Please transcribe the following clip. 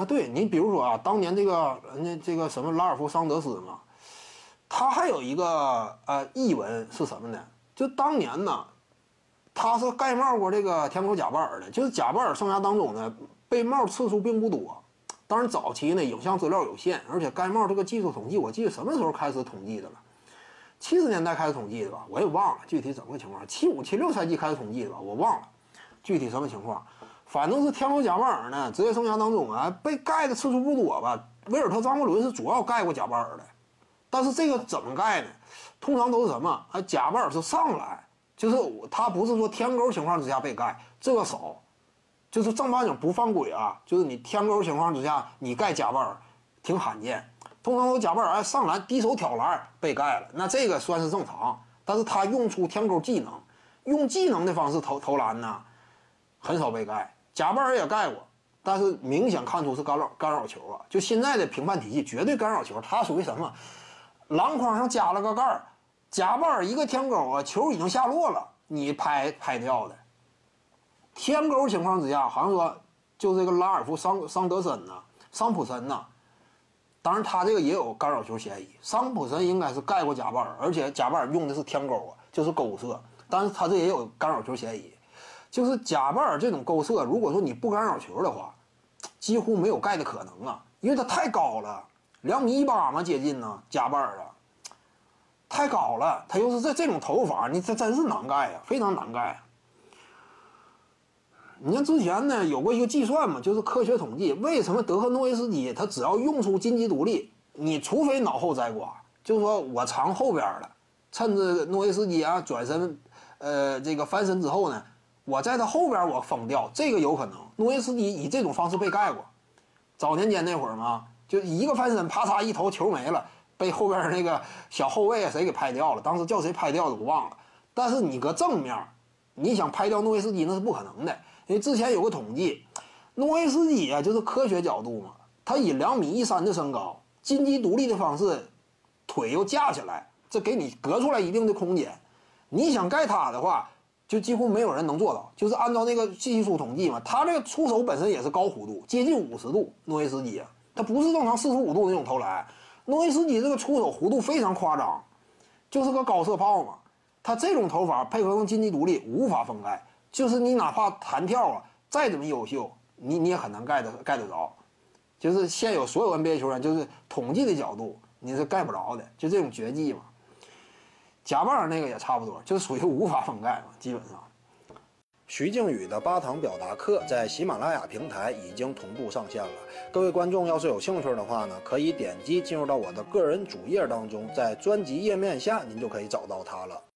啊，对你比如说啊，当年这个人家这个什么拉尔夫桑德斯嘛，他还有一个呃译文是什么呢？就当年呢，他是盖帽过这个天狗贾巴尔的，就是贾巴尔生涯当中呢被帽次数并不多。当然早期呢影像资料有限，而且盖帽这个技术统计，我记得什么时候开始统计的了？七十年代开始统计的吧，我也忘了具体怎么个情况。七五七六赛季开始统计的吧，我忘了具体什么情况。反正是天狗贾巴尔呢，职业生涯当中啊，被盖的次数不多吧。威尔特张伯伦是主要盖过贾巴尔的，但是这个怎么盖呢？通常都是什么啊？贾巴尔是上来，就是他不是说天勾情况之下被盖，这个少，就是正八经不犯规啊。就是你天勾情况之下，你盖贾巴尔挺罕见。通常都贾巴尔上篮低手挑篮被盖了，那这个算是正常。但是他用出天勾技能，用技能的方式投投篮呢，很少被盖。贾巴尔也盖过，但是明显看出是干扰干扰球啊！就现在的评判体系绝对干扰球，他属于什么？篮筐上加了个盖儿，贾巴尔一个天勾啊，球已经下落了，你拍拍掉的。天勾情况之下，好像说就这个拉尔夫桑桑德森呐，桑普森呐。当然，他这个也有干扰球嫌疑。桑普森应该是盖过贾巴尔，而且贾巴尔用的是天勾啊，就是勾射，但是他这也有干扰球嫌疑。就是贾巴尔这种勾射，如果说你不干扰球的话，几乎没有盖的可能啊，因为他太高了，两米一八嘛，接近呢。贾巴尔啊，太高了，他又是这这种投法，你这真是难盖呀，非常难盖。你像之前呢，有过一个计算嘛，就是科学统计，为什么德赫诺维斯基他只要用出金鸡独立，你除非脑后摘瓜，就是说我藏后边了，趁着诺维斯基啊转身，呃，这个翻身之后呢，我在他后边我封掉，这个有可能。诺维斯基以这种方式被盖过，早年间那会儿嘛，就一个翻身，啪嚓一投球没了，被后边那个小后卫谁给拍掉了，当时叫谁拍掉的我忘了。但是你搁正面，你想拍掉诺维斯基那是不可能的。因为之前有个统计，诺维斯基啊，就是科学角度嘛，他以两米一三的身高，金鸡独立的方式，腿又架起来，这给你隔出来一定的空间。你想盖他的话，就几乎没有人能做到。就是按照那个技术统计嘛，他这个出手本身也是高弧度，接近五十度。诺维斯基啊，他不是正常四十五度那种投篮。诺维斯基这个出手弧度非常夸张，就是个高射炮嘛。他这种投法配合上金鸡独立，无法封盖。就是你哪怕弹跳啊，再怎么优秀，你你也很难盖得盖得着。就是现有所有 NBA 球员，就是统计的角度，你是盖不着的。就这种绝技嘛。贾巴尔那个也差不多，就属于无法封盖嘛，基本上。徐静宇的八堂表达课在喜马拉雅平台已经同步上线了。各位观众要是有兴趣的话呢，可以点击进入到我的个人主页当中，在专辑页面下您就可以找到它了。